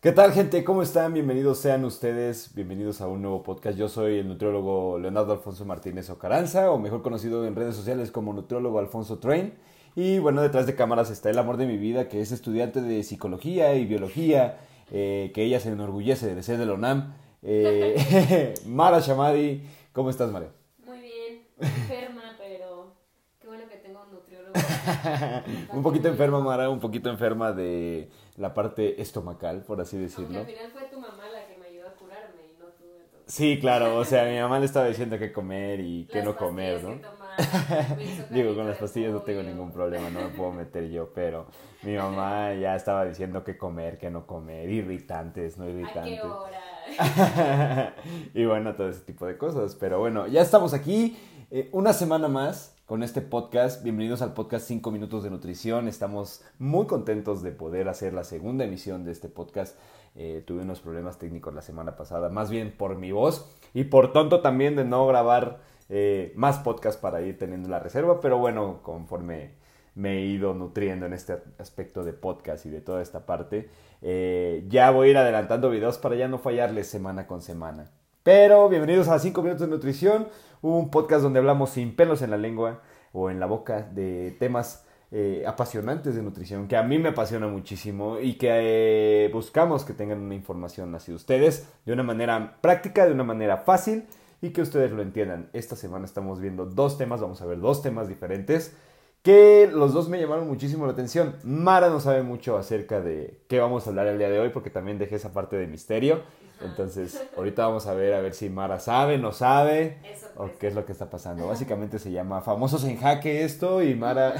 ¿Qué tal gente? ¿Cómo están? Bienvenidos sean ustedes, bienvenidos a un nuevo podcast. Yo soy el nutriólogo Leonardo Alfonso Martínez Ocaranza, o mejor conocido en redes sociales como nutriólogo Alfonso Train. Y bueno, detrás de cámaras está el amor de mi vida, que es estudiante de psicología y biología, eh, que ella se enorgullece de ser de la UNAM. Eh, Mara Shamadi, ¿cómo estás, María? Muy bien, enferma, pero qué bueno que tengo un nutriólogo. un poquito enferma, Mara, un poquito enferma de la parte estomacal, por así Aunque decirlo. al final fue tu mamá la que me ayudó a curarme y no tú. entonces. Sí, claro, o sea, mi mamá le estaba diciendo qué comer y qué Las no comer, ¿no? que tomar, Digo, con las pastillas no tengo ningún problema, no me puedo meter yo, pero mi mamá ya estaba diciendo qué comer, qué no comer, irritantes, no ¿A qué irritantes. hora? y bueno, todo ese tipo de cosas. Pero bueno, ya estamos aquí eh, una semana más con este podcast. Bienvenidos al podcast 5 minutos de nutrición. Estamos muy contentos de poder hacer la segunda emisión de este podcast. Eh, tuve unos problemas técnicos la semana pasada, más bien por mi voz y por tonto también de no grabar eh, más podcasts para ir teniendo la reserva. Pero bueno, conforme me he ido nutriendo en este aspecto de podcast y de toda esta parte. Eh, ya voy a ir adelantando videos para ya no fallarles semana con semana. Pero bienvenidos a 5 minutos de nutrición, un podcast donde hablamos sin pelos en la lengua o en la boca de temas eh, apasionantes de nutrición que a mí me apasiona muchísimo y que eh, buscamos que tengan una información así ustedes de una manera práctica, de una manera fácil y que ustedes lo entiendan. Esta semana estamos viendo dos temas, vamos a ver dos temas diferentes que los dos me llamaron muchísimo la atención. Mara no sabe mucho acerca de qué vamos a hablar el día de hoy porque también dejé esa parte de misterio. Entonces, ahorita vamos a ver a ver si Mara sabe, no sabe Eso o pues. qué es lo que está pasando. Básicamente se llama Famosos en Jaque esto y Mara...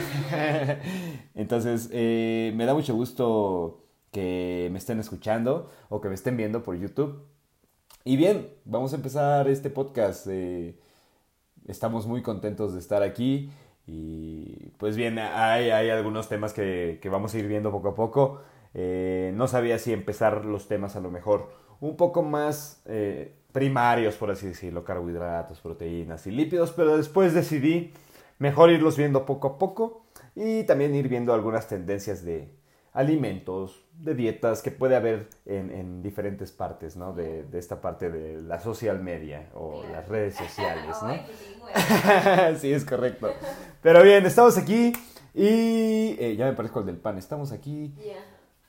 Entonces, eh, me da mucho gusto que me estén escuchando o que me estén viendo por YouTube. Y bien, vamos a empezar este podcast. eh, estamos muy contentos de estar aquí. Y pues bien, hay, hay algunos temas que, que vamos a ir viendo poco a poco. Eh, no sabía si empezar los temas a lo mejor un poco más eh, primarios, por así decirlo, carbohidratos, proteínas y lípidos, pero después decidí mejor irlos viendo poco a poco y también ir viendo algunas tendencias de alimentos, de dietas que puede haber en, en diferentes partes, ¿no? De, de esta parte de la social media o las redes sociales, ¿no? Sí, es correcto. Pero bien, estamos aquí y eh, ya me parezco al del pan. Estamos aquí. Ya,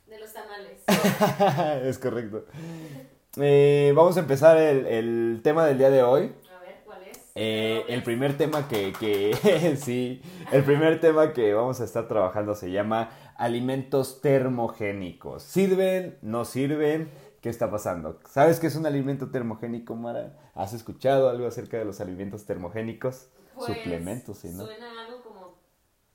de los tamales. es correcto. Eh, vamos a empezar el, el tema del día de hoy. A ver, ¿cuál es? Eh, el primer tema que, que sí, el primer tema que vamos a estar trabajando se llama alimentos termogénicos. ¿Sirven? ¿No sirven? ¿Qué está pasando? ¿Sabes qué es un alimento termogénico, Mara? ¿Has escuchado algo acerca de los alimentos termogénicos? Pues, Suplementos, sí, ¿no? Suena algo como,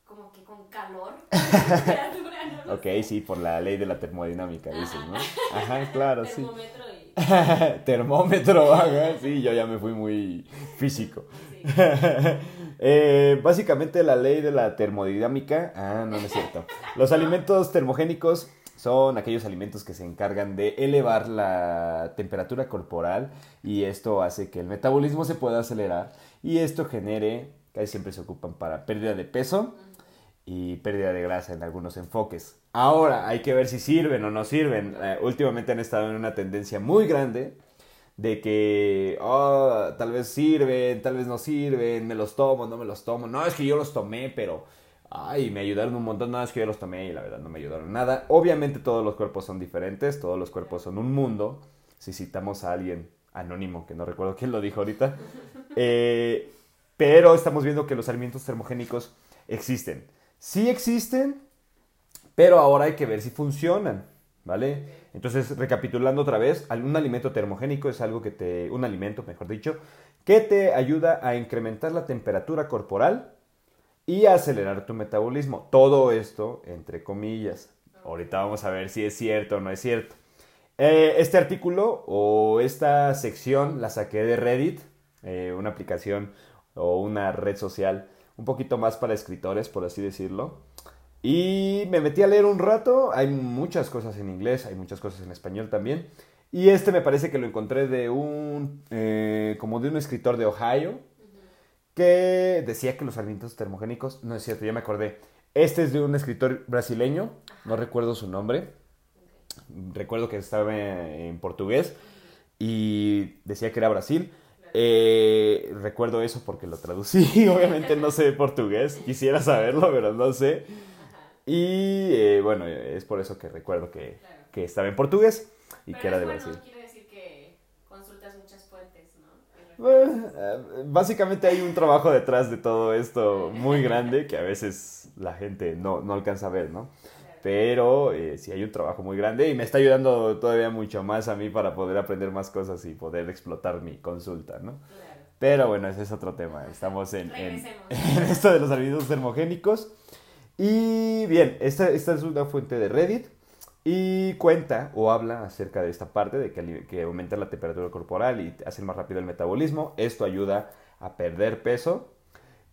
como que con calor. Ok, sí, por la ley de la termodinámica, dices, ¿no? Ajá, claro, sí. Termómetro. Termómetro, ajá, sí, yo ya me fui muy físico. Eh, básicamente la ley de la termodinámica, ah, no, no es cierto. Los alimentos termogénicos son aquellos alimentos que se encargan de elevar la temperatura corporal y esto hace que el metabolismo se pueda acelerar y esto genere, casi siempre se ocupan para pérdida de peso y pérdida de grasa en algunos enfoques. Ahora hay que ver si sirven o no sirven. Eh, últimamente han estado en una tendencia muy grande de que oh, tal vez sirven, tal vez no sirven, me los tomo, no me los tomo. No, es que yo los tomé, pero ay, me ayudaron un montón. No, es que yo los tomé y la verdad no me ayudaron nada. Obviamente todos los cuerpos son diferentes, todos los cuerpos son un mundo. Si citamos a alguien anónimo, que no recuerdo quién lo dijo ahorita, eh, pero estamos viendo que los alimentos termogénicos existen. Sí existen, pero ahora hay que ver si funcionan, ¿vale? Entonces, recapitulando otra vez, un alimento termogénico es algo que te, un alimento, mejor dicho, que te ayuda a incrementar la temperatura corporal y a acelerar tu metabolismo. Todo esto entre comillas. Ahorita vamos a ver si es cierto o no es cierto. Eh, este artículo o esta sección la saqué de Reddit, eh, una aplicación o una red social un poquito más para escritores, por así decirlo. Y me metí a leer un rato, hay muchas cosas en inglés, hay muchas cosas en español también. Y este me parece que lo encontré de un, eh, como de un escritor de Ohio, que decía que los alimentos termogénicos, no es cierto, ya me acordé. Este es de un escritor brasileño, no recuerdo su nombre, recuerdo que estaba en portugués y decía que era Brasil. Eh, recuerdo eso porque lo traducí, obviamente no sé portugués, quisiera saberlo, pero no sé. Y eh, bueno, es por eso que recuerdo que, que estaba en portugués y Pero que era de bueno, Brasil. quiere decir que consultas muchas fuentes, ¿no? Bueno, eh, básicamente hay un trabajo detrás de todo esto muy grande que a veces la gente no, no alcanza a ver, ¿no? Pero eh, sí hay un trabajo muy grande y me está ayudando todavía mucho más a mí para poder aprender más cosas y poder explotar mi consulta, ¿no? Claro. Pero bueno, ese es otro tema. Estamos en, en, en esto de los alimentos termogénicos. Y bien, esta, esta es una fuente de Reddit y cuenta o habla acerca de esta parte de que, que aumenta la temperatura corporal y hace más rápido el metabolismo. Esto ayuda a perder peso.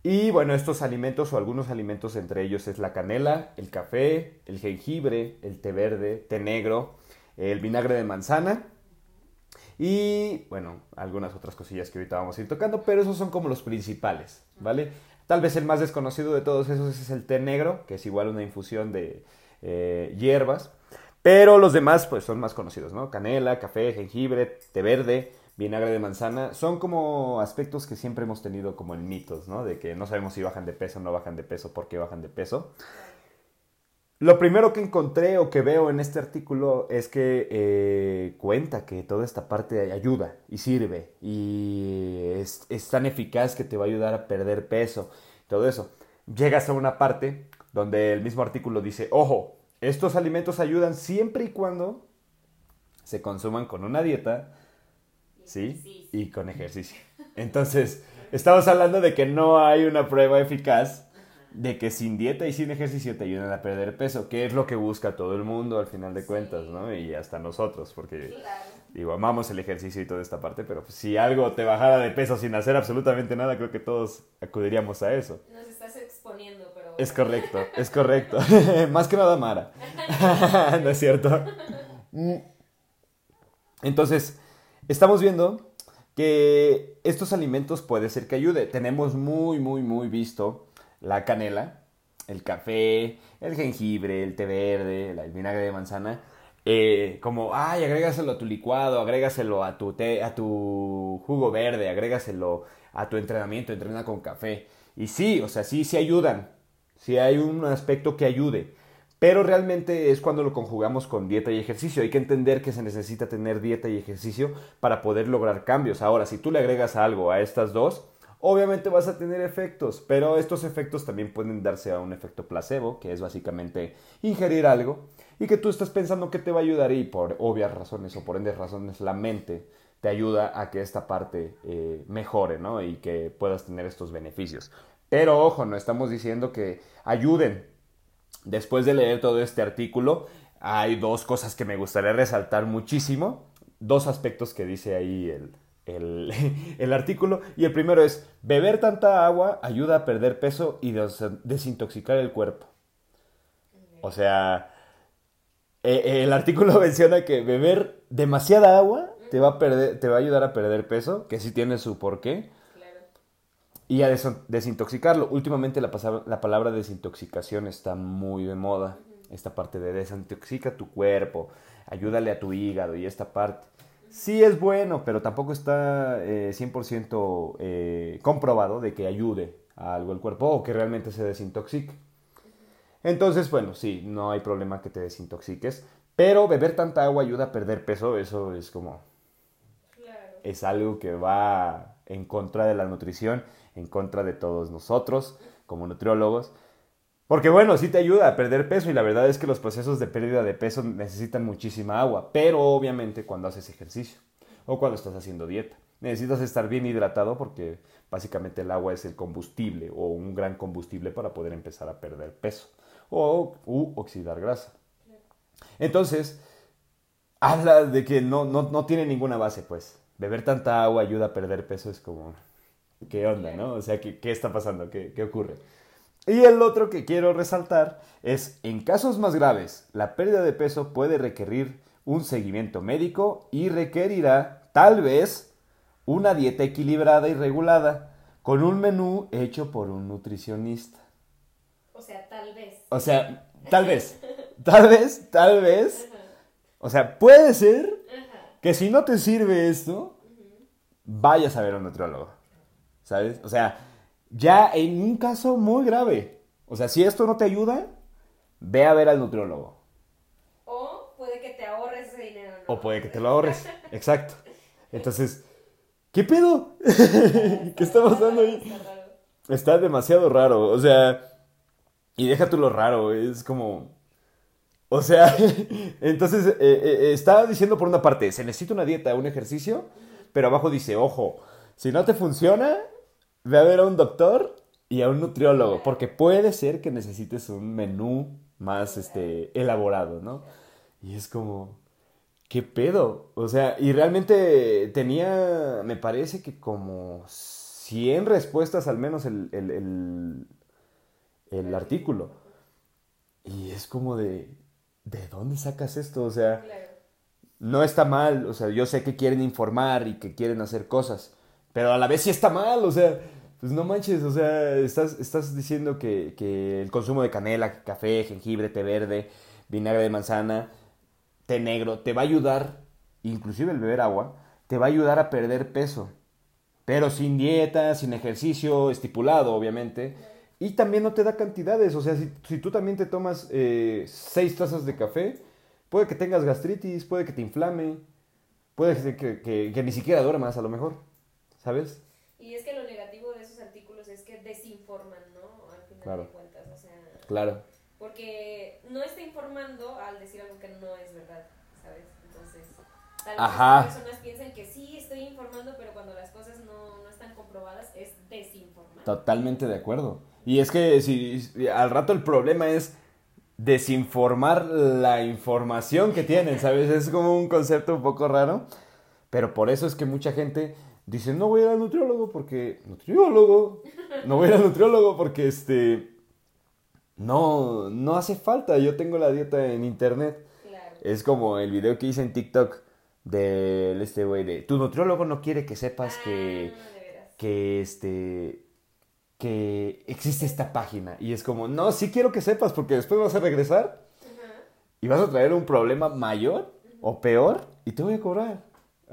Y bueno, estos alimentos o algunos alimentos entre ellos es la canela, el café, el jengibre, el té verde, té negro, el vinagre de manzana y bueno, algunas otras cosillas que ahorita vamos a ir tocando, pero esos son como los principales, ¿vale? Tal vez el más desconocido de todos esos es el té negro, que es igual una infusión de eh, hierbas, pero los demás pues son más conocidos, ¿no? Canela, café, jengibre, té verde, vinagre de manzana, son como aspectos que siempre hemos tenido como en mitos, ¿no? De que no sabemos si bajan de peso no bajan de peso, por qué bajan de peso. Lo primero que encontré o que veo en este artículo es que eh, cuenta que toda esta parte ayuda y sirve y es, es tan eficaz que te va a ayudar a perder peso, todo eso. Llegas a una parte donde el mismo artículo dice, ojo, estos alimentos ayudan siempre y cuando se consuman con una dieta, Y ¿sí? Y con ejercicio. Entonces, estamos hablando de que no hay una prueba eficaz de que sin dieta y sin ejercicio te ayudan a perder peso, que es lo que busca todo el mundo al final de Sí. cuentas, ¿no? Y hasta nosotros, porque Claro. digo, amamos el ejercicio y toda esta parte, pero pues, si algo te bajara de peso sin hacer absolutamente nada, creo que todos acudiríamos a eso. Nos estás exponiendo, pero. Es correcto, es correcto. Más que nada Mara. ¿No es cierto? Mm. Entonces, estamos viendo que estos alimentos puede ser que ayude. Tenemos muy, muy, muy visto la canela, el café, el jengibre, el té verde, el vinagre de manzana. eh, como, ay, agrégaselo a tu licuado, agrégaselo a tu té, a tu jugo verde, agrégaselo a tu entrenamiento, entrena con café. Y sí, o sea, sí, sí ayudan. Sí hay un aspecto que ayude. Pero realmente es cuando lo conjugamos con dieta y ejercicio. Hay que entender que se necesita tener dieta y ejercicio para poder lograr cambios. Ahora, si tú le agregas algo a estas dos, obviamente vas a tener efectos. Pero estos efectos también pueden darse a un efecto placebo, que es básicamente ingerir algo y que tú estás pensando que te va a ayudar y por obvias razones o por ende razones la mente te ayuda a que esta parte eh, mejore, ¿no? Y que puedas tener estos beneficios. Pero ojo, no estamos diciendo que ayuden. Después de leer todo este artículo, hay dos cosas que me gustaría resaltar muchísimo. Dos aspectos que dice ahí el, el, el artículo. Y el primero es, beber tanta agua ayuda a perder peso y des- desintoxicar el cuerpo. O sea, eh, el artículo menciona que beber demasiada agua te va a, perder, te va a ayudar a perder peso, que sí tiene su porqué, Claro. y a des- desintoxicarlo. Últimamente la, la palabra desintoxicación está muy de moda. Esta parte de desintoxica tu cuerpo, ayúdale a tu hígado y esta parte. Sí es bueno, pero tampoco está eh, 100% eh, comprobado de que ayude a algo el cuerpo o que realmente se desintoxique. Entonces, bueno, sí, no hay problema que te desintoxiques, pero beber tanta agua ayuda a perder peso, eso es como Claro. es algo que va en contra de la nutrición, en contra de todos nosotros como nutriólogos. Porque bueno, sí te ayuda a perder peso y la verdad es que los procesos de pérdida de peso necesitan muchísima agua, pero obviamente cuando haces ejercicio o cuando estás haciendo dieta. Necesitas estar bien hidratado porque básicamente el agua es el combustible o un gran combustible para poder empezar a perder peso o oxidar grasa. Entonces, habla de que no, no, no tiene ninguna base, pues. Beber tanta agua ayuda a perder peso, es como, ¿qué onda, no? O sea, ¿qué, qué está pasando? ¿Qué, ¿Qué ocurre? Y el otro que quiero resaltar es, en casos más graves, la pérdida de peso puede requerir un seguimiento médico y requerirá, tal vez, una dieta equilibrada y regulada, con un menú hecho por un nutricionista. O sea, tal vez. O sea, tal vez, tal vez, tal vez, Ajá. O sea, puede ser Ajá. que si no te sirve esto, vayas a ver a un nutriólogo. ¿Sabes? O sea, ya en un caso muy grave. O sea, si esto no te ayuda, ve a ver al nutriólogo. O puede que te ahorres ese dinero. ¿no? O puede que te lo ahorres. Exacto. Entonces, ¿qué pedo? ¿Qué está pasando ahí? Está demasiado raro. O sea, y deja tú lo raro. Es como. O sea, entonces eh, eh, está diciendo por una parte, se necesita una dieta, un ejercicio, pero abajo dice, ojo, si no te funciona, ve a ver a un doctor y a un nutriólogo, porque puede ser que necesites un menú más este, elaborado, ¿no? Y es como, ¿qué pedo? O sea, y realmente tenía, me parece que como 100 respuestas al menos el, el, el, el artículo. Y es como de, ¿de dónde sacas esto? O sea, no está mal, o sea, yo sé que quieren informar y que quieren hacer cosas, pero a la vez sí está mal, o sea, pues no manches, o sea, estás, estás diciendo que, que el consumo de canela, café, jengibre, té verde, vinagre de manzana, té negro, te va a ayudar, inclusive el beber agua, te va a ayudar a perder peso, pero sin dieta, sin ejercicio estipulado, obviamente, y también no te da cantidades, o sea, si, si tú también te tomas eh, seis tazas de café, Puede que tengas gastritis, puede que te inflame, puede que, que- que- que ni siquiera duermas a lo mejor, ¿sabes? Y es que lo negativo de esos artículos es que desinforman, ¿no? Al final Claro. de cuentas, o sea, Claro. porque no está informando al decir algo que no es verdad, ¿sabes? Entonces, tal vez Ajá. las personas piensan que sí estoy informando, pero cuando las cosas no, no están comprobadas es desinformar. Totalmente de acuerdo. Y es que si, si al rato el problema es desinformar la información que tienen, ¿sabes? Es como un concepto un poco raro, pero por eso es que mucha gente dice, no voy a ir al nutriólogo porque... Nutriólogo. No voy a ir al nutriólogo porque este... No, no hace falta, yo tengo la dieta en internet. Claro. Es como el video que hice en TikTok de este güey de tu nutriólogo no quiere que sepas que, Ah, veras. que este que existe esta página y es como no sí quiero que sepas porque después vas a regresar y vas a traer un problema mayor o peor y te voy a cobrar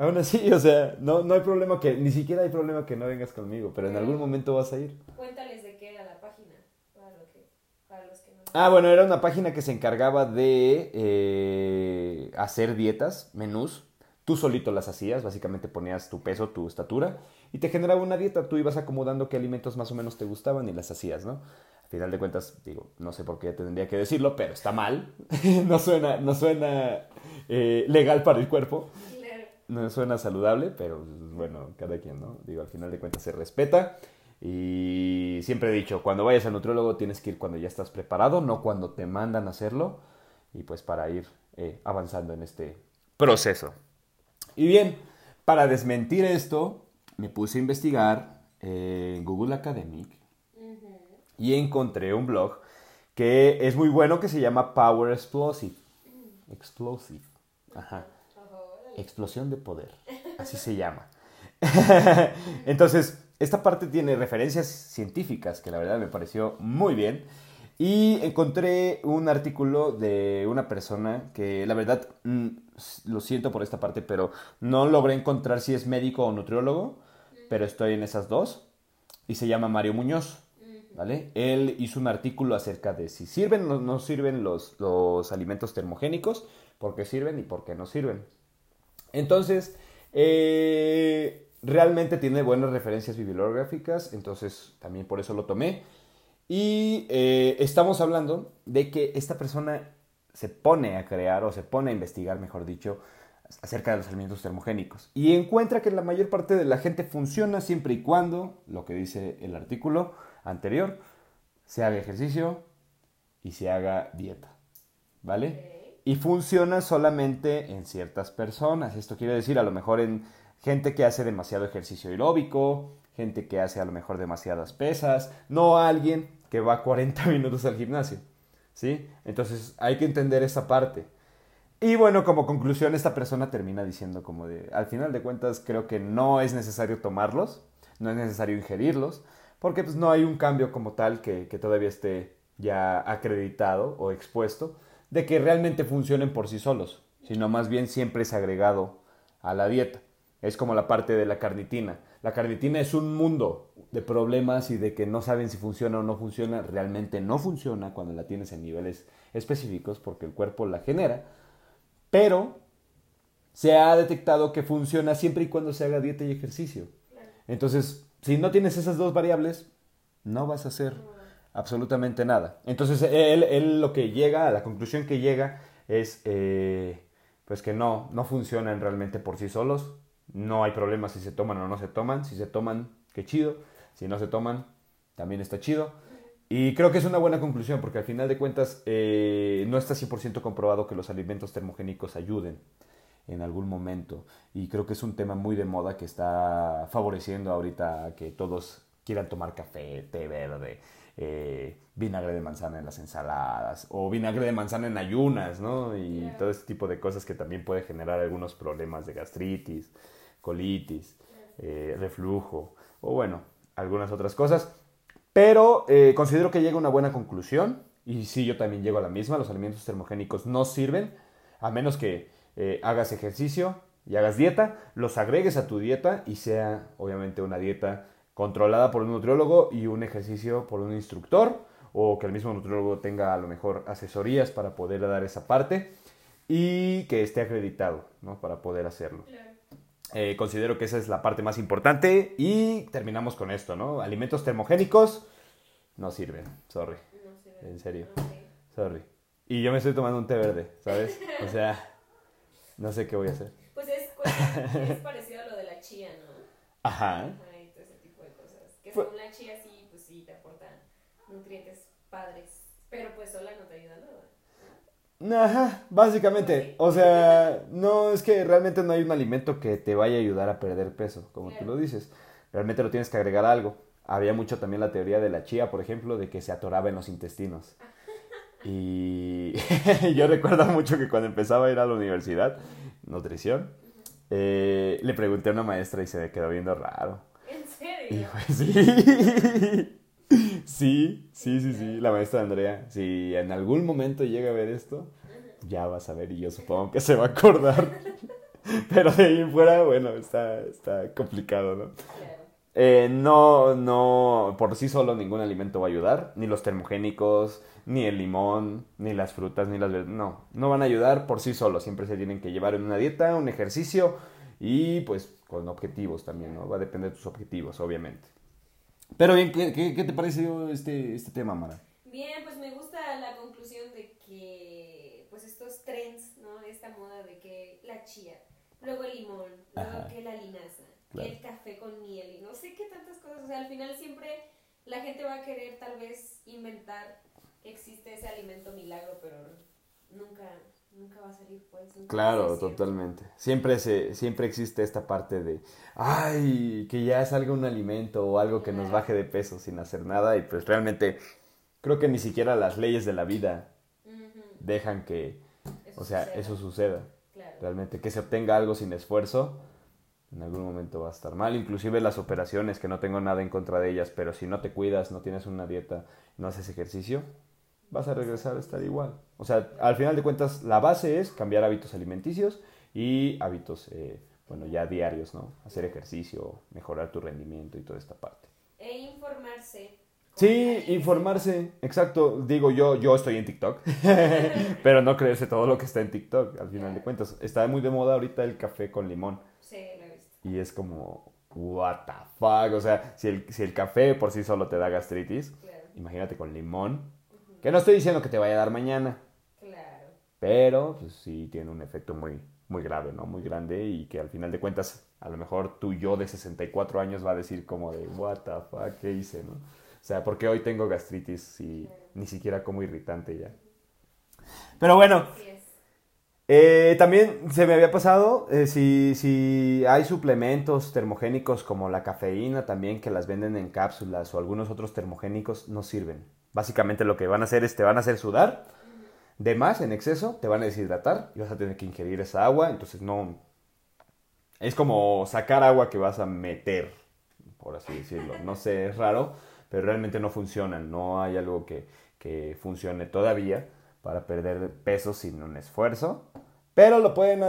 aún así o sea no no hay problema que ni siquiera hay problema que no vengas conmigo pero en algún momento vas a ir Cuéntales de qué era la página, para, lo que, para los que no Ah, bueno, era una página que se encargaba de eh, hacer dietas, menús. Tú solito las hacías, básicamente ponías tu peso, tu estatura y te generaba una dieta. Tú ibas acomodando qué alimentos más o menos te gustaban y las hacías, ¿no? Al final de cuentas, digo, no sé por qué tendría que decirlo, pero está mal. no suena, no suena eh, legal para el cuerpo. No suena saludable, pero bueno, cada quien, ¿no? Digo, al final de cuentas se respeta. Y siempre he dicho, cuando vayas al nutriólogo tienes que ir cuando ya estás preparado, no cuando te mandan a hacerlo. Y pues para ir eh, avanzando en este proceso. Y bien, para desmentir esto, me puse a investigar en Google Academic y encontré un blog que es muy bueno que se llama Power Explosive. Explosive. Ajá. Explosión de poder. Así se llama. Entonces, esta parte tiene referencias científicas que la verdad me pareció muy bien. Y encontré un artículo de una persona que la verdad mm, lo siento por esta parte, pero no logré encontrar si es médico o nutriólogo, pero estoy en esas dos. Y se llama Mario Muñoz. ¿Vale? Él hizo un artículo acerca de si sirven o no sirven los, los alimentos termogénicos, por qué sirven y por qué no sirven. Entonces, eh, realmente tiene buenas referencias bibliográficas, entonces también por eso lo tomé. Y eh, estamos hablando de que esta persona se pone a crear o se pone a investigar, mejor dicho, acerca de los alimentos termogénicos. Y encuentra que la mayor parte de la gente funciona siempre y cuando, lo que dice el artículo anterior, se haga ejercicio y se haga dieta. ¿Vale? Y funciona solamente en ciertas personas. Esto quiere decir a lo mejor en gente que hace demasiado ejercicio aeróbico, gente que hace a lo mejor demasiadas pesas, no alguien que va 40 minutos al gimnasio. ¿Sí? Entonces hay que entender esa parte. Y bueno, como conclusión, esta persona termina diciendo como de, al final de cuentas creo que no es necesario tomarlos, no es necesario ingerirlos, porque pues no hay un cambio como tal que, que todavía esté ya acreditado o expuesto de que realmente funcionen por sí solos. sino más bien siempre es agregado a la dieta. Es como la parte de la carnitina. La carnitina es un mundo de problemas y de que no saben si funciona o no funciona. Realmente no funciona cuando la tienes en niveles específicos porque el cuerpo la genera. Pero se ha detectado que funciona siempre y cuando se haga dieta y ejercicio. Entonces, si no tienes esas dos variables, no vas a hacer absolutamente nada. Entonces, él, él lo que llega, a la conclusión que llega es eh, pues que no, no funcionan realmente por sí solos. No hay problema si se toman o no se toman. Si se toman, qué chido. Si no se toman, también está chido. Y creo que es una buena conclusión porque al final de cuentas eh, no está 100% comprobado que los alimentos termogénicos ayuden en algún momento. Y creo que es un tema muy de moda que está favoreciendo ahorita que todos quieran tomar café, té verde, eh, vinagre de manzana en las ensaladas o vinagre de manzana en ayunas, ¿no? Y todo este tipo de cosas que también puede generar algunos problemas de gastritis, colitis, eh, reflujo o bueno, algunas otras cosas. Pero eh, considero que llega a una buena conclusión y sí, yo también llego a la misma. Los alimentos termogénicos no sirven a menos que hagas ejercicio y hagas dieta, los agregues a tu dieta y sea obviamente una dieta controlada por un nutriólogo y un ejercicio por un instructor o que el mismo nutriólogo tenga a lo mejor asesorías para poder dar esa parte y que esté acreditado ¿no? para poder hacerlo. Eh, considero que esa es la parte más importante y terminamos con esto, ¿no? Alimentos termogénicos no sirven, sorry. En serio. Sorry. Y yo me estoy tomando un té verde, ¿sabes? O sea, no sé qué voy a hacer. Pues es, es parecido a lo de la chía, ¿no? Ajá la chía sí, pues sí, te aporta nutrientes padres, pero pues sola no te ayuda nada. Ajá, básicamente. O sea, no es que realmente no hay un alimento que te vaya a ayudar a perder peso, como tú lo dices. Realmente lo tienes que agregar algo. Había mucho también la teoría de la chía, por ejemplo, de que se atoraba en los intestinos. Y yo recuerdo mucho que cuando empezaba a ir a la universidad, nutrición, eh, le pregunté a una maestra y se me quedó viendo raro. Sí, sí, sí, sí. La maestra Andrea, si en algún momento llega a ver esto, ya vas a ver y yo supongo que se va a acordar. Pero de ahí en fuera, bueno, está, está complicado, ¿no? Eh, no, no, por sí solo ningún alimento va a ayudar, ni los termogénicos, ni el limón, ni las frutas, ni las no, no van a ayudar por sí solo, siempre se tienen que llevar en una dieta, un ejercicio y pues con objetivos también, ¿no? Va a depender de tus objetivos, obviamente. Pero bien, ¿qué, qué, te pareció este, este tema, Mara? Bien, pues me gusta la conclusión de que, pues estos trends, ¿no? Esta moda de que la chía, luego el limón, luego que la linaza, que el café con miel y no sé qué tantas cosas. O sea, al final siempre la gente va a querer tal vez inventar que existe ese alimento milagro, pero nunca nunca va a salir pues. Claro, totalmente. Siempre se, siempre existe esta parte de, ay, que ya salga un alimento o algo que nos baje de peso sin hacer nada y pues realmente creo que ni siquiera las leyes de la vida dejan que, o sea, eso suceda. Realmente que se obtenga algo sin esfuerzo, en algún momento va a estar mal. Inclusive las operaciones, que no tengo nada en contra de ellas, pero si no te cuidas, no tienes una dieta, no haces ejercicio, vas a regresar a estar igual. O sea, al final de cuentas, la base es cambiar hábitos alimenticios y hábitos, eh, bueno, ya diarios, ¿no? Hacer ejercicio, mejorar tu rendimiento y toda esta parte. E informarse. Sí, informarse, exacto. Digo, yo, yo estoy en TikTok, pero no creerse todo lo que está en TikTok, al final de cuentas. Está muy de moda ahorita el café con limón. Sí, lo he visto. Y es como, what the fuck, o sea, si el, si el café por sí solo te da gastritis, imagínate con limón, que no estoy diciendo que te vaya a dar mañana. Claro. Pero pues, sí tiene un efecto muy, muy grave, ¿no? Muy grande y que al final de cuentas, a lo mejor tu yo de 64 años va a decir como de, what the fuck, ¿qué hice, no? O sea, porque hoy tengo gastritis y ni siquiera como irritante ya. Pero bueno. Eh, también se me había pasado, eh, si, si hay suplementos termogénicos como la cafeína también que las venden en cápsulas o algunos otros termogénicos no sirven. Básicamente lo que van a hacer es te van a hacer sudar de más en exceso, te van a deshidratar y vas a tener que ingerir esa agua, entonces no... Es como sacar agua que vas a meter, por así decirlo. No sé, es raro, pero realmente no funcionan. No hay algo que, que funcione todavía para perder peso sin un esfuerzo. Pero lo pueden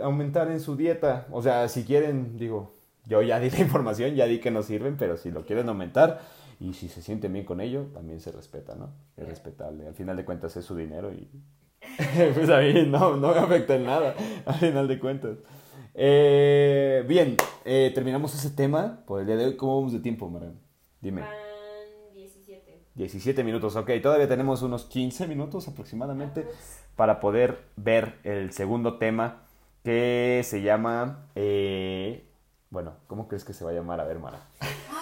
aumentar en su dieta. O sea, si quieren, digo, yo ya di la información, ya di que no sirven, pero si lo quieren aumentar y si se sienten bien con ello, también se respeta, ¿no? Es respetable. Al final de cuentas es su dinero y pues a mí no, no me afecta en nada, al final de cuentas. Eh, bien, eh, terminamos ese tema por el día de hoy. ¿Cómo vamos de tiempo, Marian? Dime. Van 17. 17 minutos, ok. Todavía tenemos unos 15 minutos aproximadamente para poder ver el segundo tema que se llama... Eh, bueno, ¿cómo crees que se va a llamar? A ver, Mara.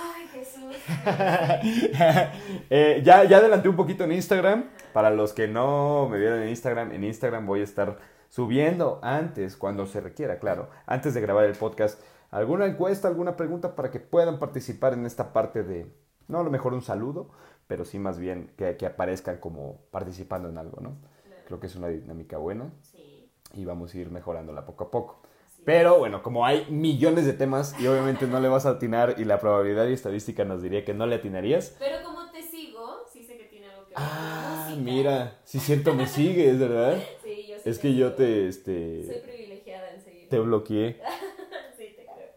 Eh, ya, ya adelanté un poquito en Instagram. Para los que no me vieron en Instagram, en Instagram voy a estar subiendo antes, cuando se requiera, claro, antes de grabar el podcast, alguna encuesta, alguna pregunta para que puedan participar en esta parte de, no a lo mejor un saludo, pero sí más bien que, que aparezcan como participando en algo, ¿no? Creo que es una dinámica buena Sí. y vamos a ir mejorándola poco a poco. Pero bueno, como hay millones de temas y obviamente no le vas a atinar y la probabilidad y estadística nos diría que no le atinarías. Pero como te sigo, sí sé que tiene algo que ver con la Ah, mira, sí cierto, me sigues, ¿verdad? Sí, yo sí Es que yo te, Soy este, privilegiada en seguir. te bloqueé. Sí, te creo.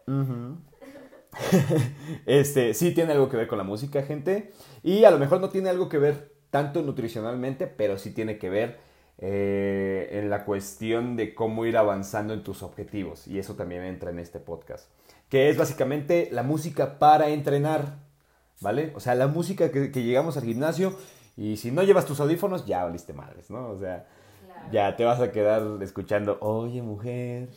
Este, sí tiene algo que ver con la música, gente. Y a lo mejor no tiene algo que ver tanto nutricionalmente, pero sí tiene que ver eh, en la cuestión de cómo ir avanzando en tus objetivos. Y eso también entra en este podcast. Que es básicamente la música para entrenar. ¿Vale? O sea, la música que, que llegamos al gimnasio y si no llevas tus audífonos, ya valiste madres, ¿no? O sea, Claro. ya te vas a quedar escuchando, oye mujer,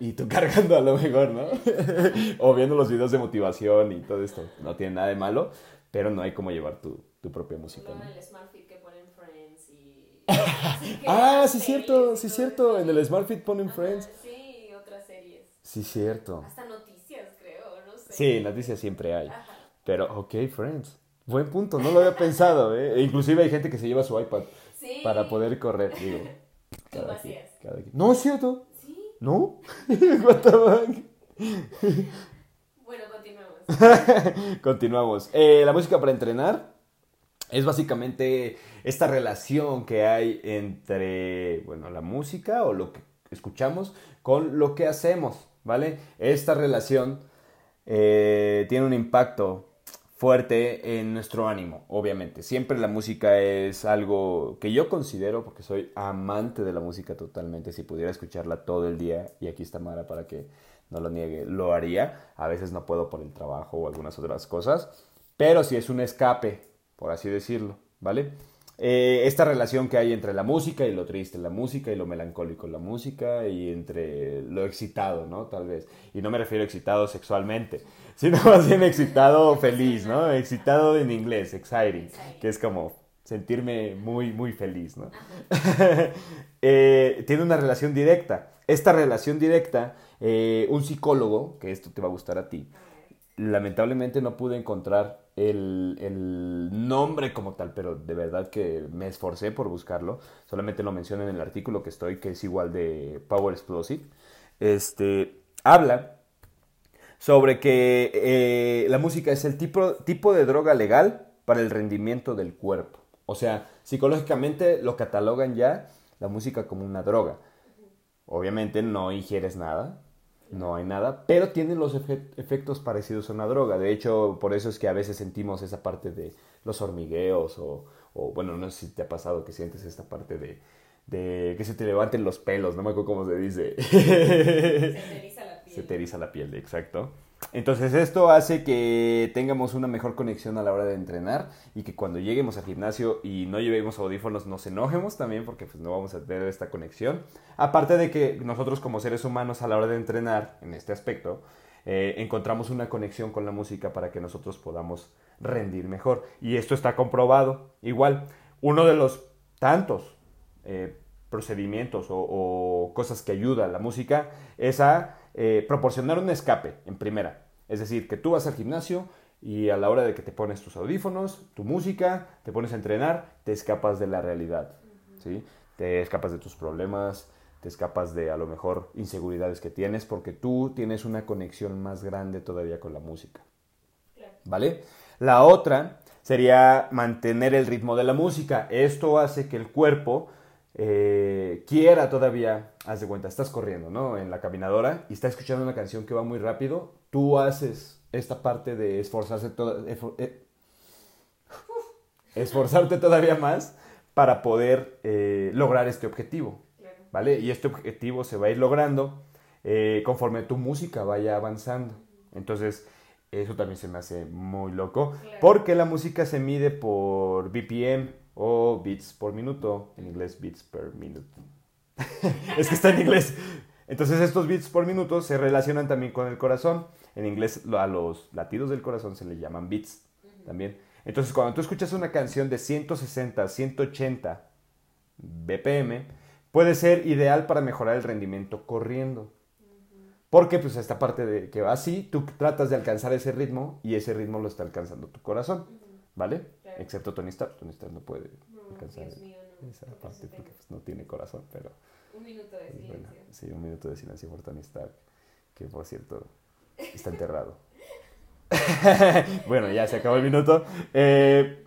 y tú cargando a lo mejor, ¿no? o viendo los videos de motivación y todo esto. No tiene nada de malo, pero no hay como llevar tu, tu propia música, SmartFit que ponen Friends y... así que Ah, sí, cierto, sí, cierto. En el SmartFit ponen Ajá, Friends. Sí, otras series. Sí, cierto. Hasta noticias, creo, no sé. Sí, noticias siempre hay. Ajá. Pero, ok, Friends. Buen punto, no lo había pensado, ¿eh? E inclusive hay gente que se lleva su iPad Sí. para poder correr, digo. Cada quien, cada quien. No, es cierto. Sí. ¿No? What the fuck? Bueno, continuamos. Continuamos. Eh, la música para entrenar es básicamente esta relación que hay entre, bueno, la música o lo que escuchamos con lo que hacemos, ¿vale? Esta relación eh, tiene un impacto fuerte en nuestro ánimo, obviamente. Siempre la música es algo que yo considero, porque soy amante de la música totalmente, si pudiera escucharla todo el día, y aquí está Mara para que no lo niegue, lo haría. A veces no puedo por el trabajo o algunas otras cosas, pero si es un escape, por así decirlo, ¿vale? Eh, esta relación que hay entre la música y lo triste, la música y lo melancólico, la música y entre lo excitado, ¿no? Tal vez. Y no me refiero a excitado sexualmente, sino más bien excitado feliz, ¿no? Excitado en inglés, exciting, que es como sentirme muy, muy feliz, ¿no? Eh, tiene una relación directa. Esta relación directa, eh, un psicólogo, que esto te va a gustar a ti, lamentablemente no pude encontrar el, el nombre como tal, pero de verdad que me esforcé por buscarlo. Solamente lo menciono en el artículo que estoy, que es igual de Power Explosive. Este, habla sobre que eh, la música es el tipo, tipo de droga legal para el rendimiento del cuerpo. O sea, psicológicamente lo catalogan ya la música como una droga. Obviamente no ingieres nada, no hay nada, pero tiene los efe- efectos parecidos a una droga. De hecho, por eso es que a veces sentimos esa parte de los hormigueos o, o, bueno, no sé si te ha pasado que sientes esta parte de, de que se te levanten los pelos, no me acuerdo cómo se dice. Se te eriza la piel. Se te eriza la piel, exacto. Entonces esto hace que tengamos una mejor conexión a la hora de entrenar y que cuando lleguemos al gimnasio y no llevemos audífonos nos enojemos también porque pues no vamos a tener esta conexión. Aparte de que nosotros como seres humanos a la hora de entrenar en este aspecto eh, encontramos una conexión con la música para que nosotros podamos rendir mejor. Y esto está comprobado. Igual, uno de los tantos eh, procedimientos o, o cosas que ayuda a la música es a eh, proporcionar un escape en primera. Es decir, que tú vas al gimnasio y a la hora de que te pones tus audífonos, tu música, te pones a entrenar, te escapas de la realidad. ¿sí? Te escapas de tus problemas, te escapas de a lo mejor inseguridades que tienes porque tú tienes una conexión más grande todavía con la música. ¿Vale? La otra sería mantener el ritmo de la música. Esto hace que el cuerpo eh, quiera todavía, haz de cuenta, estás corriendo, ¿no? En la caminadora y está escuchando una canción que va muy rápido, tú haces esta parte de esforzarse toda, eh, esforzarte todavía más para poder eh, lograr este objetivo, ¿vale? Y este objetivo se va a ir logrando conforme tu música vaya avanzando. Entonces, eso también se me hace muy loco, porque la música se mide por BPM o beats por minuto, en inglés beats per minute. es que está en inglés. Entonces estos beats por minuto se relacionan también con el corazón. En inglés a los latidos del corazón se le llaman beats también. Entonces cuando tú escuchas una canción de 160, 180 BPM, puede ser ideal para mejorar el rendimiento corriendo. Porque pues esta parte de que va así, tú tratas de alcanzar ese ritmo y ese ritmo lo está alcanzando tu corazón, ¿vale? Excepto Tony Stark, Tony Stark no puede alcanzar esa parte porque pues, no tiene corazón, pero... Un minuto de silencio. sí, un minuto de silencio por Tony Stark, que por cierto está enterrado. bueno, ya se acabó el minuto. Eh,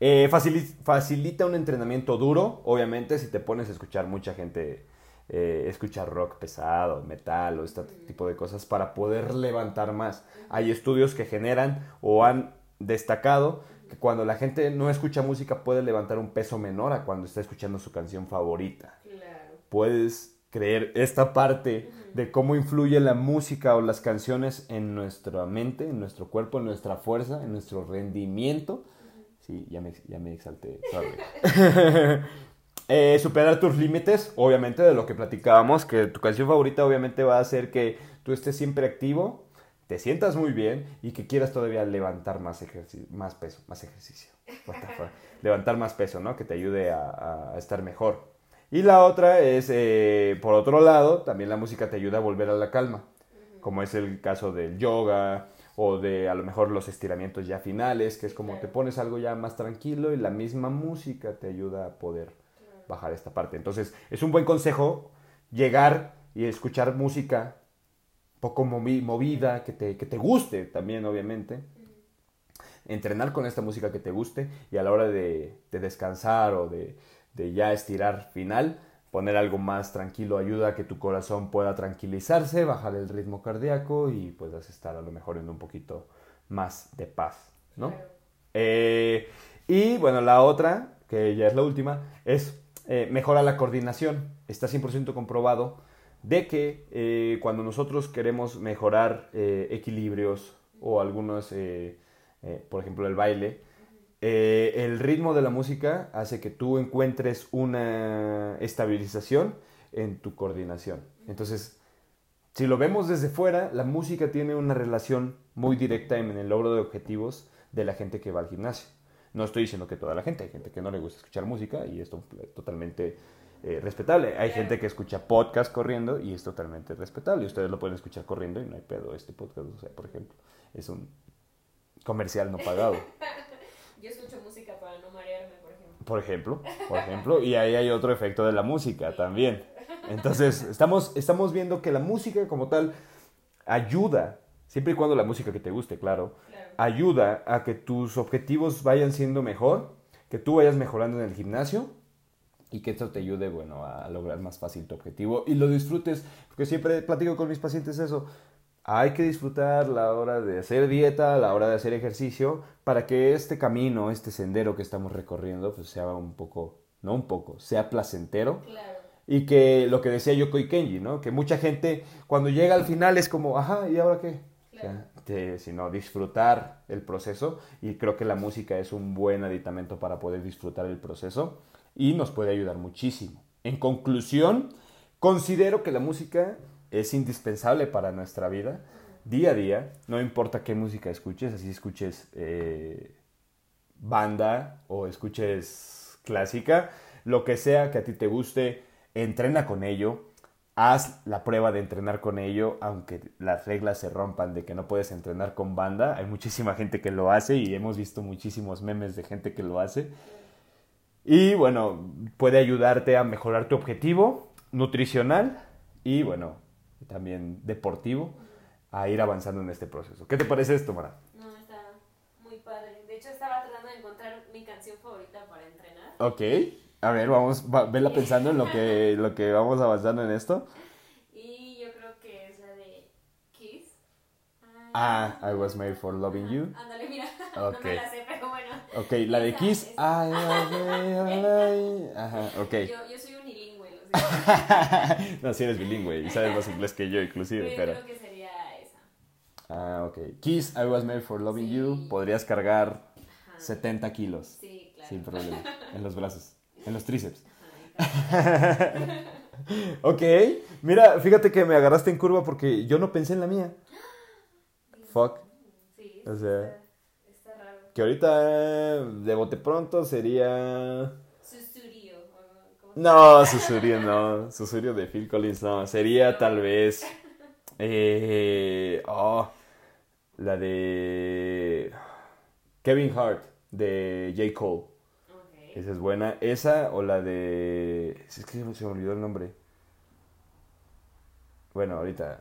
eh, facilita un entrenamiento duro, obviamente, si te pones a escuchar mucha gente eh, escuchar rock pesado, metal o este tipo de cosas para poder levantar más. Hay estudios que generan o han destacado que cuando la gente no escucha música puede levantar un peso menor a cuando está escuchando su canción favorita. Puedes creer esta parte de cómo influye la música o las canciones en nuestra mente, en nuestro cuerpo, en nuestra fuerza, en nuestro rendimiento. Sí, ya me, ya me exalté. Eh, superar tus límites, obviamente, de lo que platicábamos, que tu canción favorita obviamente va a hacer que tú estés siempre activo, te sientas muy bien y que quieras todavía levantar más, más peso, más ejercicio. levantar más peso, ¿no? Que te ayude a, estar mejor. Y la otra es, eh, por otro lado, también la música te ayuda a volver a la calma, como es el caso del yoga o de a lo mejor los estiramientos ya finales, que es como te pones algo ya más tranquilo y la misma música te ayuda a poder bajar esta parte. Entonces, es un buen consejo llegar y escuchar música poco movida, que te, que te guste también, obviamente. Entrenar con esta música que te guste y a la hora de, descansar o de, ya estirar final, poner algo más tranquilo ayuda a que tu corazón pueda tranquilizarse, bajar el ritmo cardíaco y puedas estar a lo mejor en un poquito más de paz, ¿no? Eh, y bueno, la otra, que ya es la última, es eh, mejora la coordinación. Está 100% comprobado de que eh, cuando nosotros queremos mejorar eh, equilibrios o algunos, por ejemplo, el baile, el ritmo de la música hace que tú encuentres una estabilización en tu coordinación. Entonces, si lo vemos desde fuera, la música tiene una relación muy directa en el logro de objetivos de la gente que va al gimnasio. No estoy diciendo que toda la gente, hay gente que no le gusta escuchar música y esto es totalmente eh, respetable. Hay gente que escucha podcast corriendo y es totalmente respetable. Y ustedes lo pueden escuchar corriendo y no hay pedo. Este podcast, o sea, por ejemplo, es un comercial no pagado. Yo escucho música para no marearme, por ejemplo. Por ejemplo, por ejemplo. Y ahí hay otro efecto de la música también. Entonces, estamos, estamos viendo que la música como tal ayuda, siempre y cuando la música que te guste, claro ayuda a que tus objetivos vayan siendo mejor, que tú vayas mejorando en el gimnasio y que esto te ayude, bueno, a lograr más fácil tu objetivo y lo disfrutes, porque siempre platico con mis pacientes eso. Hay que disfrutar la hora de hacer dieta, la hora de hacer ejercicio, para que este camino, este sendero que estamos recorriendo, pues sea un poco, no un poco, sea placentero. Y que lo que decía Yoko y Kenji, ¿no? Que mucha gente cuando llega al final es como, ajá, ¿y ahora qué? sino disfrutar el proceso y creo que la música es un buen aditamento para poder disfrutar el proceso y nos puede ayudar muchísimo. En conclusión, considero que la música es indispensable para nuestra vida día a día, no importa qué música escuches, así escuches eh, banda o escuches clásica, lo que sea que a ti te guste, entrena con ello, haz la prueba de entrenar con ello, aunque las reglas se rompan de que no puedes entrenar con banda. Hay muchísima gente que lo hace y hemos visto muchísimos memes de gente que lo hace. Y bueno, puede ayudarte a mejorar tu objetivo nutricional y bueno, también deportivo a ir avanzando en este proceso. ¿Qué te parece esto, Mara? No, está muy padre. De hecho, estaba tratando de encontrar mi canción favorita para entrenar. Ok. A ver, vamos, va, vela pensando en lo que, lo que vamos avanzando en esto. Y yo creo que es la de Kiss. Ah, I was made for loving you. Ándale, mira. Ok. No me la sé, pero bueno. Ok, la de Kiss. esa. I was made Ajá, ok. Yo, yo soy unilingüe, lo sé. no, si eres bilingüe y sabes más inglés que yo inclusive, yo pero... creo que sería esa. Ah, ok. Kiss, I was made for loving Sí. you. Podrías cargar Ajá. 70 kilos Sí, claro. sin problema. En los brazos, en los tríceps. Ajá, Ok, mira, fíjate que me agarraste en curva porque yo no pensé en la mía. Fuck. Sí, O sea- está, está raro. Que ahorita, de bote pronto, sería... Susurio. o ¿cómo se No, Susurio no. Susurio de Phil Collins no. Sería tal vez... Eh, oh, la de... Kevin Hart, de J. Cole. Ok. Esa es buena. Esa o la de... Es que se me olvidó el nombre. Bueno, ahorita...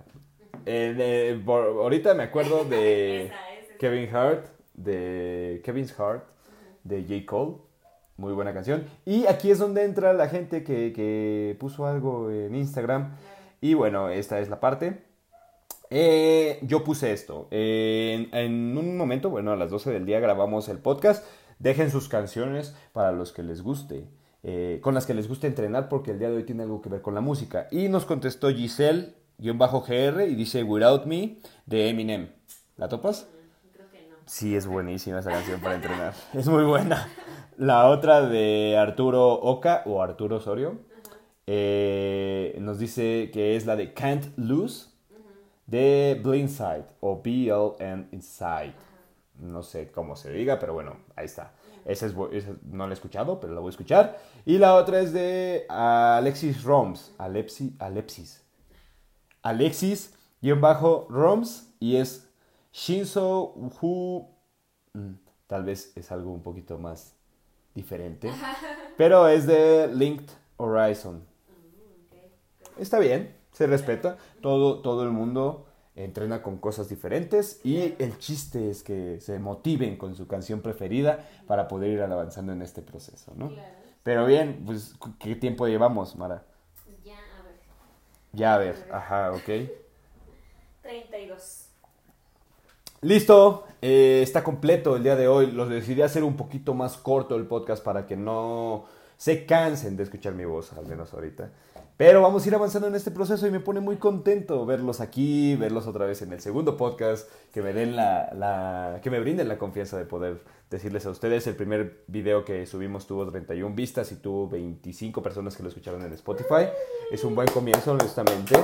Eh, de- por- ahorita me acuerdo de Esa, esa, esa. Kevin Hart, de Kevin's Heart, de J. Cole. Muy buena canción. Y aquí es donde entra la gente que, que puso algo en Instagram. Y bueno, esta es la parte. Eh, yo puse esto. Eh, en, en un momento, bueno, a las 12 del día grabamos el podcast. Dejen sus canciones para los que les guste. eh, con las que les guste entrenar porque el día de hoy tiene algo que ver con la música. Y nos contestó Giselle-GR y dice Without Me de Eminem. ¿La topas? Creo que no. Sí, es buenísima esa canción para entrenar. Es muy buena. La otra de Arturo Oca o Arturo Osorio eh, nos dice que es la de Can't Lose de Blindside o BLN Inside. No sé cómo se diga, pero bueno, ahí está. Esa, es, esa no la he escuchado, pero la voy a escuchar. Y la otra es de Alexis Roms. Alepsi, Alepsis. Alexis, guion bajo, Roms. Y es Shinzo Who. mm, Tal vez es algo un poquito más diferente. Pero es de Linked Horizon. Mm. Está bien, se respeta. Todo, todo el mundo entrena con cosas diferentes y el chiste es que se motiven con su canción preferida para poder ir avanzando en este proceso, ¿no? Pero bien, pues, ¿qué tiempo llevamos, Mara? Ya, a ver. Ya, a ver, ajá, ok. 32. Listo, eh, está completo el día de hoy. Los decidí hacer un poquito más corto el podcast para que no se cansen de escuchar mi voz, al menos ahorita. Pero vamos a ir avanzando en este proceso y me pone muy contento verlos aquí, verlos otra vez en el segundo podcast, que me den la, que me brinden la confianza de poder decirles a ustedes. El primer video que subimos tuvo 31 vistas y tuvo 25 personas que lo escucharon en Spotify. Es un buen comienzo, honestamente.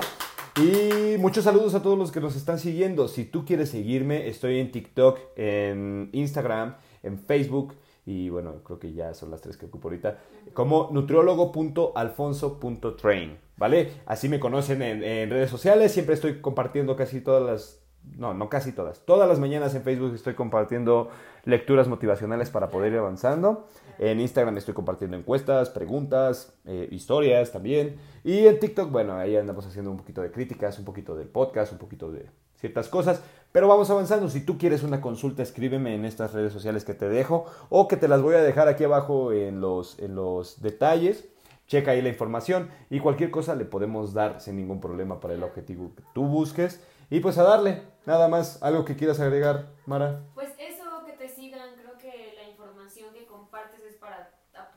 Y muchos saludos a todos los que nos están siguiendo. Si tú quieres seguirme, estoy en TikTok, en Instagram, en Facebook. Y bueno, creo que ya son las tres que ocupo ahorita. Como nutriólogo.alfonso.train. ¿Vale? Así me conocen en, redes sociales. Siempre estoy compartiendo casi todas las. No, no casi todas. Todas las mañanas en Facebook estoy compartiendo lecturas motivacionales para poder ir avanzando. En Instagram estoy compartiendo encuestas, preguntas, eh, historias también. Y en TikTok, bueno, ahí andamos haciendo un poquito de críticas, un poquito del podcast, un poquito de ciertas cosas. Pero vamos avanzando. Si tú quieres una consulta, escríbeme en estas redes sociales que te dejo o que te las voy a dejar aquí abajo en los, en los detalles. Checa ahí la información y cualquier cosa le podemos dar sin ningún problema para el objetivo que tú busques. Y pues a darle, nada más, algo que quieras agregar, Mara. Pues eso, que te sigan, creo que la información que compartes es para,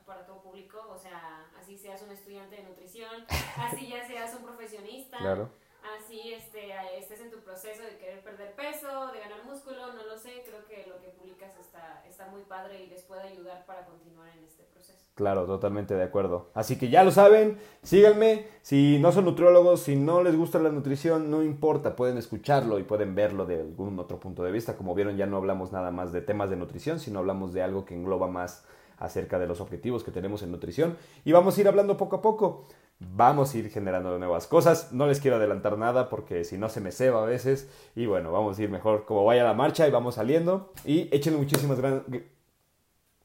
para todo público, o sea, así seas un estudiante de nutrición, así ya seas un profesionista, Claro. Así este, estés en tu proceso de querer perder peso, de ganar músculo, no lo sé, creo que lo que publicas está, está muy padre y les puede ayudar para continuar en este proceso. Claro, totalmente de acuerdo. Así que ya lo saben, síganme. Si no son nutriólogos, si no les gusta la nutrición, no importa, pueden escucharlo y pueden verlo de algún otro punto de vista. Como vieron, ya no hablamos nada más de temas de nutrición, sino hablamos de algo que engloba más acerca de los objetivos que tenemos en nutrición. Y vamos a ir hablando poco a poco. Vamos a ir generando nuevas cosas. No les quiero adelantar nada porque si no se me ceba a veces. Y bueno, vamos a ir mejor como vaya la marcha y vamos saliendo. Y échenle muchísimas ganas.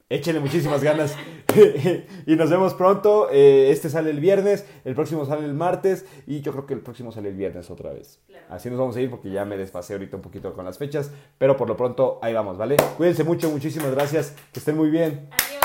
Échenle muchísimas ganas. y nos vemos pronto. Eh, este sale el viernes, el próximo sale el martes y yo creo que el próximo sale el viernes otra vez. Claro. Así nos vamos a ir porque ya me desfasé ahorita un poquito con las fechas. Pero por lo pronto ahí vamos, ¿vale? Cuídense mucho, muchísimas gracias. Que estén muy bien. Adiós.